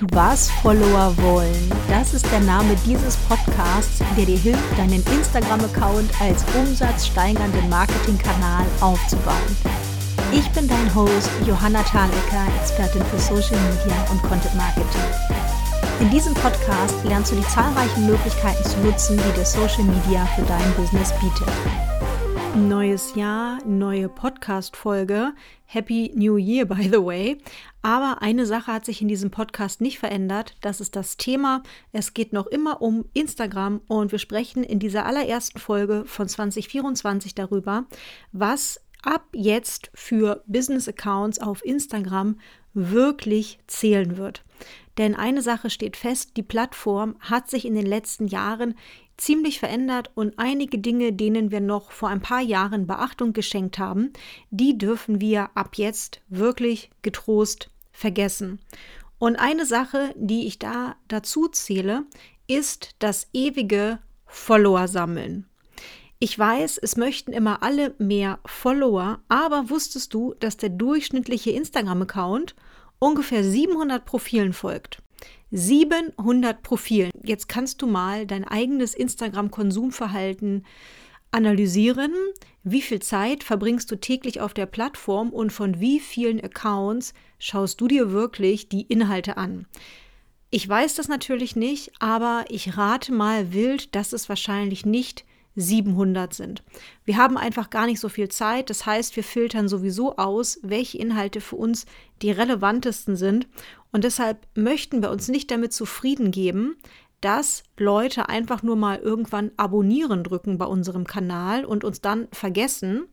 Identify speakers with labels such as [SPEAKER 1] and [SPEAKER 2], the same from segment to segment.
[SPEAKER 1] Was Follower wollen, das ist der Name dieses Podcasts, der dir hilft, deinen Instagram-Account als umsatzsteigernden Marketingkanal aufzubauen. Ich bin dein Host Johanna Thalecker, Expertin für Social Media und Content Marketing. In diesem Podcast lernst du die zahlreichen Möglichkeiten zu nutzen, die dir Social Media für dein Business bietet. Neues Jahr, neue Podcast-Folge. Happy New Year, by the way. Aber eine Sache hat sich in diesem Podcast nicht verändert. Das ist das Thema. Es geht noch immer um Instagram und wir sprechen in dieser allerersten Folge von 2024 darüber, was ab jetzt für Business-Accounts auf Instagram wirklich zählen wird. Denn eine Sache steht fest, die Plattform hat sich in den letzten Jahren ziemlich verändert und einige Dinge, denen wir noch vor ein paar Jahren Beachtung geschenkt haben, die dürfen wir ab jetzt wirklich getrost vergessen. Und eine Sache, die ich da dazu zähle, ist das ewige Follower sammeln. Ich weiß, es möchten immer alle mehr Follower, aber wusstest du, dass der durchschnittliche Instagram-Account ungefähr 700 Profilen folgt? 700 Profilen. Jetzt kannst du mal dein eigenes Instagram-Konsumverhalten analysieren. Wie viel Zeit verbringst du täglich auf der Plattform und von wie vielen Accounts schaust du dir wirklich die Inhalte an? Ich weiß das natürlich nicht, aber ich rate mal wild, dass es wahrscheinlich nicht 700 sind. Wir haben einfach gar nicht so viel Zeit. Das heißt, wir filtern sowieso aus, welche Inhalte für uns die relevantesten sind. Und deshalb möchten wir uns nicht damit zufrieden geben, dass Leute einfach nur mal irgendwann abonnieren drücken bei unserem Kanal und uns dann vergessen,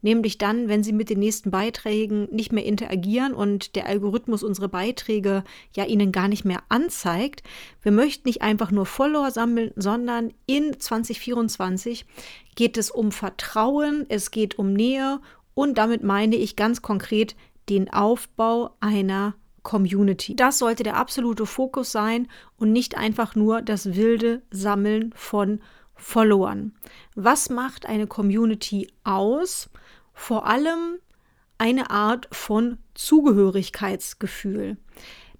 [SPEAKER 1] nämlich dann, wenn sie mit den nächsten Beiträgen nicht mehr interagieren und der Algorithmus unsere Beiträge ja ihnen gar nicht mehr anzeigt. Wir möchten nicht einfach nur Follower sammeln, sondern in 2024 geht es um Vertrauen, es geht um Nähe und damit meine ich ganz konkret den Aufbau einer Community. Das sollte der absolute Fokus sein und nicht einfach nur das wilde Sammeln von Followern. Was macht eine Community aus? Vor allem eine Art von Zugehörigkeitsgefühl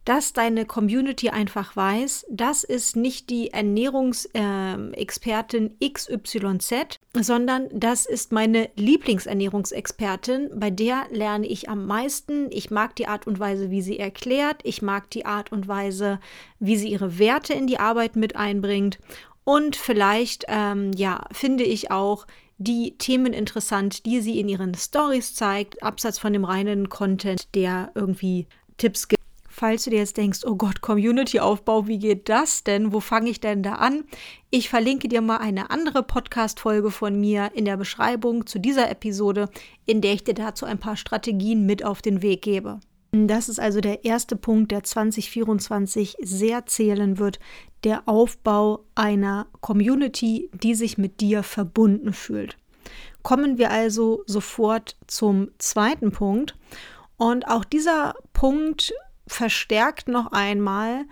[SPEAKER 1] dass deine Community einfach weiß, das ist nicht die Ernährungsexpertin äh, XYZ, sondern das ist meine Lieblingsernährungsexpertin, bei der lerne ich am meisten. Ich mag die Art und Weise, wie sie erklärt, ich mag die Art und Weise, wie sie ihre Werte in die Arbeit mit einbringt. Und vielleicht, ähm, ja, finde ich auch die Themen interessant, die sie in ihren Stories zeigt, abseits von dem reinen Content, der irgendwie Tipps gibt falls du dir jetzt denkst, oh Gott, Community-Aufbau, wie geht das denn? Wo fange ich denn da an? Ich verlinke dir mal eine andere Podcast-Folge von mir in der Beschreibung zu dieser Episode, in der ich dir dazu ein paar Strategien mit auf den Weg gebe. Das ist also der erste Punkt, der 2024 sehr zählen wird, der Aufbau einer Community, die sich mit dir verbunden fühlt. Kommen wir also sofort zum zweiten Punkt. Und auch dieser Punkt verstärkt noch einmal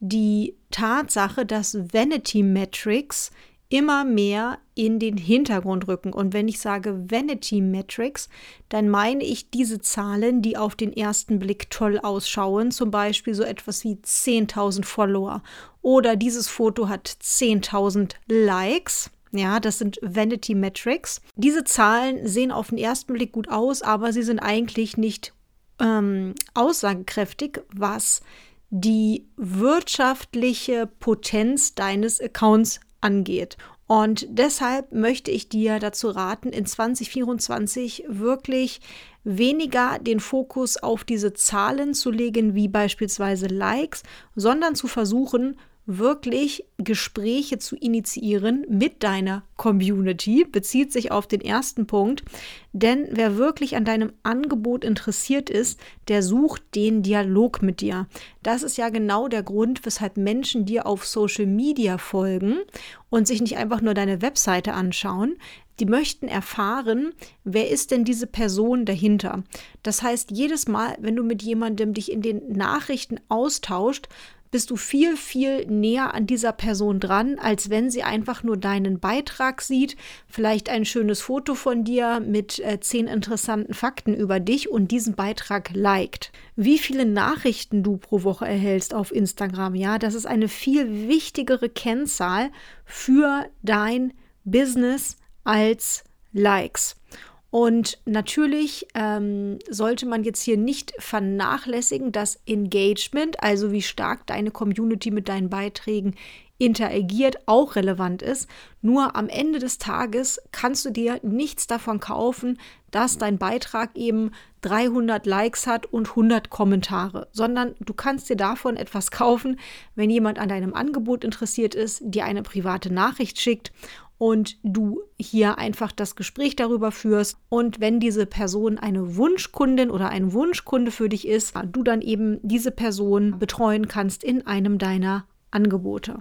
[SPEAKER 1] die Tatsache, dass Vanity Metrics immer mehr in den Hintergrund rücken. Und wenn ich sage Vanity Metrics, dann meine ich diese Zahlen, die auf den ersten Blick toll ausschauen, zum Beispiel so etwas wie 10.000 Follower oder dieses Foto hat 10.000 Likes. Ja, das sind Vanity Metrics. Diese Zahlen sehen auf den ersten Blick gut aus, aber sie sind eigentlich nicht ähm, aussagekräftig, was die wirtschaftliche Potenz deines Accounts angeht. Und deshalb möchte ich dir dazu raten, in 2024 wirklich weniger den Fokus auf diese Zahlen zu legen, wie beispielsweise Likes, sondern zu versuchen, wirklich Gespräche zu initiieren mit deiner Community, bezieht sich auf den ersten Punkt. Denn wer wirklich an deinem Angebot interessiert ist, der sucht den Dialog mit dir. Das ist ja genau der Grund, weshalb Menschen dir auf Social Media folgen und sich nicht einfach nur deine Webseite anschauen. Die möchten erfahren, wer ist denn diese Person dahinter. Das heißt, jedes Mal, wenn du mit jemandem dich in den Nachrichten austauscht, bist du viel, viel näher an dieser Person dran, als wenn sie einfach nur deinen Beitrag sieht, vielleicht ein schönes Foto von dir mit äh, zehn interessanten Fakten über dich und diesen Beitrag liked. Wie viele Nachrichten du pro Woche erhältst auf Instagram, ja, das ist eine viel wichtigere Kennzahl für dein Business als Likes. Und natürlich ähm, sollte man jetzt hier nicht vernachlässigen, dass Engagement, also wie stark deine Community mit deinen Beiträgen interagiert, auch relevant ist. Nur am Ende des Tages kannst du dir nichts davon kaufen, dass dein Beitrag eben 300 Likes hat und 100 Kommentare, sondern du kannst dir davon etwas kaufen, wenn jemand an deinem Angebot interessiert ist, dir eine private Nachricht schickt und du hier einfach das Gespräch darüber führst. Und wenn diese Person eine Wunschkundin oder ein Wunschkunde für dich ist, du dann eben diese Person betreuen kannst in einem deiner Angebote.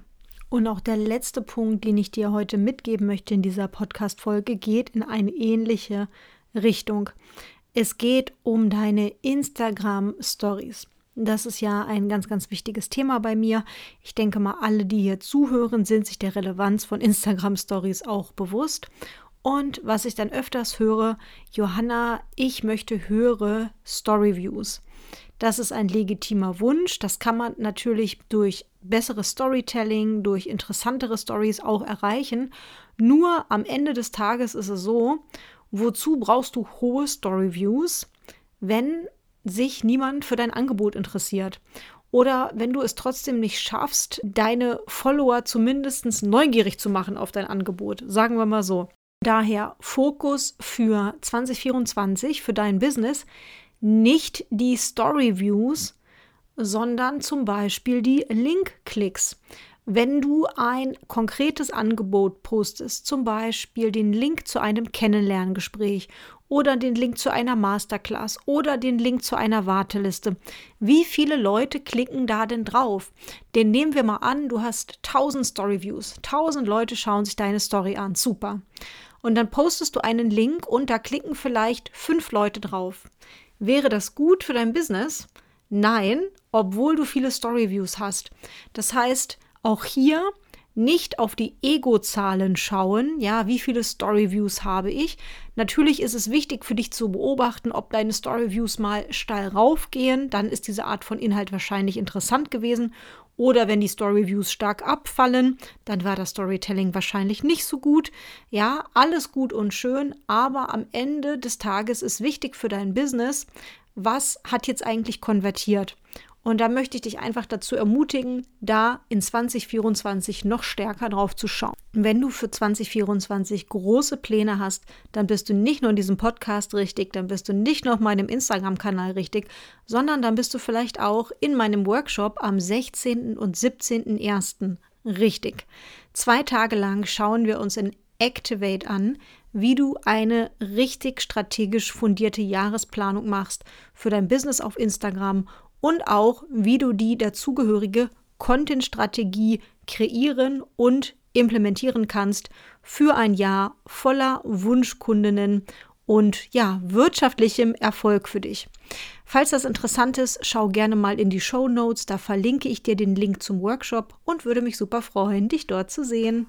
[SPEAKER 1] Und auch der letzte Punkt, den ich dir heute mitgeben möchte in dieser Podcast-Folge, geht in eine ähnliche Richtung. Es geht um deine Instagram-Stories. Das ist ja ein ganz, ganz wichtiges Thema bei mir. Ich denke mal, alle, die hier zuhören, sind sich der Relevanz von Instagram Stories auch bewusst. Und was ich dann öfters höre, Johanna, ich möchte höhere Storyviews. Das ist ein legitimer Wunsch. Das kann man natürlich durch besseres Storytelling, durch interessantere Stories auch erreichen. Nur am Ende des Tages ist es so, wozu brauchst du hohe Storyviews, wenn sich niemand für dein Angebot interessiert. Oder wenn du es trotzdem nicht schaffst, deine Follower zumindest neugierig zu machen auf dein Angebot. Sagen wir mal so. Daher Fokus für 2024, für dein Business, nicht die Story Views, sondern zum Beispiel die Link-Klicks. Wenn du ein konkretes Angebot postest, zum Beispiel den Link zu einem Kennenlerngespräch oder den Link zu einer Masterclass oder den Link zu einer Warteliste, wie viele Leute klicken da denn drauf? Den nehmen wir mal an, du hast 1000 Storyviews, 1000 Leute schauen sich deine Story an, super. Und dann postest du einen Link und da klicken vielleicht fünf Leute drauf. Wäre das gut für dein Business? Nein, obwohl du viele Storyviews hast. Das heißt, auch hier nicht auf die Ego-Zahlen schauen, ja, wie viele Storyviews habe ich. Natürlich ist es wichtig für dich zu beobachten, ob deine Storyviews mal steil raufgehen, dann ist diese Art von Inhalt wahrscheinlich interessant gewesen. Oder wenn die Storyviews stark abfallen, dann war das Storytelling wahrscheinlich nicht so gut. Ja, alles gut und schön, aber am Ende des Tages ist wichtig für dein Business, was hat jetzt eigentlich konvertiert. Und da möchte ich dich einfach dazu ermutigen, da in 2024 noch stärker drauf zu schauen. Wenn du für 2024 große Pläne hast, dann bist du nicht nur in diesem Podcast richtig, dann bist du nicht nur auf meinem Instagram-Kanal richtig, sondern dann bist du vielleicht auch in meinem Workshop am 16. und 17.01. richtig. Zwei Tage lang schauen wir uns in Activate an, wie du eine richtig strategisch fundierte Jahresplanung machst für dein Business auf Instagram und auch, wie du die dazugehörige Content-Strategie kreieren und implementieren kannst für ein Jahr voller Wunschkundinnen und ja, wirtschaftlichem Erfolg für dich. Falls das interessant ist, schau gerne mal in die Show Notes, da verlinke ich dir den Link zum Workshop und würde mich super freuen, dich dort zu sehen.